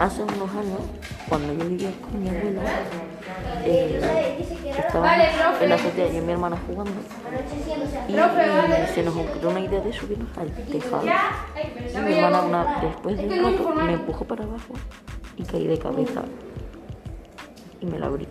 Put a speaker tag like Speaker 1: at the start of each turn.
Speaker 1: hace unos años, cuando yo vivía con mi abuela, eh, en la azotea y mi hermana jugando y, se nos ocurrió una idea de subirnos al tejado. Y mi hermana, una- después de un rato, me empujó para abajo y caí de cabeza. Y me la abrí.